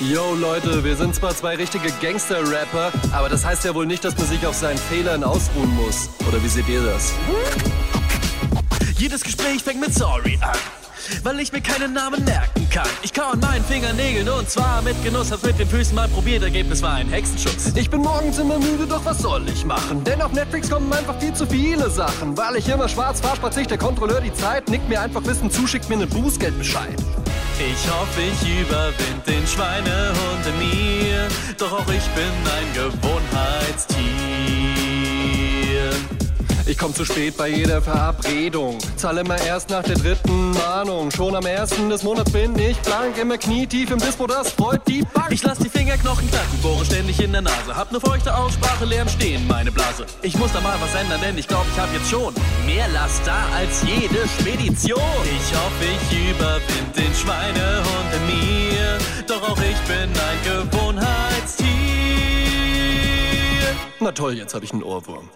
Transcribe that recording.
Yo Leute, wir sind zwar zwei richtige Gangster-Rapper, aber das heißt ja wohl nicht, dass man sich auf seinen Fehlern ausruhen muss. Oder wie seht ihr das? Jedes Gespräch fängt mit Sorry an, weil ich mir keinen Namen merken kann. Ich kau an meinen Fingernägeln und zwar mit Genuss, hab's mit den Füßen mal probiert, Ergebnis war ein Hexenschuss. Ich bin morgens immer müde, doch was soll ich machen? Denn auf Netflix kommen einfach viel zu viele Sachen. Weil ich immer schwarz fahr, sich der Kontrolleur die Zeit, nickt mir einfach Wissen zu, schickt mir einen Bußgeldbescheid. Ich hoffe, ich überwind den Schweinehund in mir, doch auch ich bin ein Gewohnheitstier. Ich komm zu spät bei jeder Verabredung. Zahl immer erst nach der dritten Mahnung. Schon am ersten des Monats bin ich blank, immer knietief im Dispo, das freut die Bank. Ich lass die Fingerknochen knacken, bohre ständig in der Nase, hab ne feuchte Aussprache, leer im Stehen, meine Blase. Ich muss da mal was ändern, denn ich glaub, ich hab jetzt schon mehr Last da als jede Spedition. Ich hoffe, ich überwind den Na toll, jetzt hab ich einen Ohrwurm.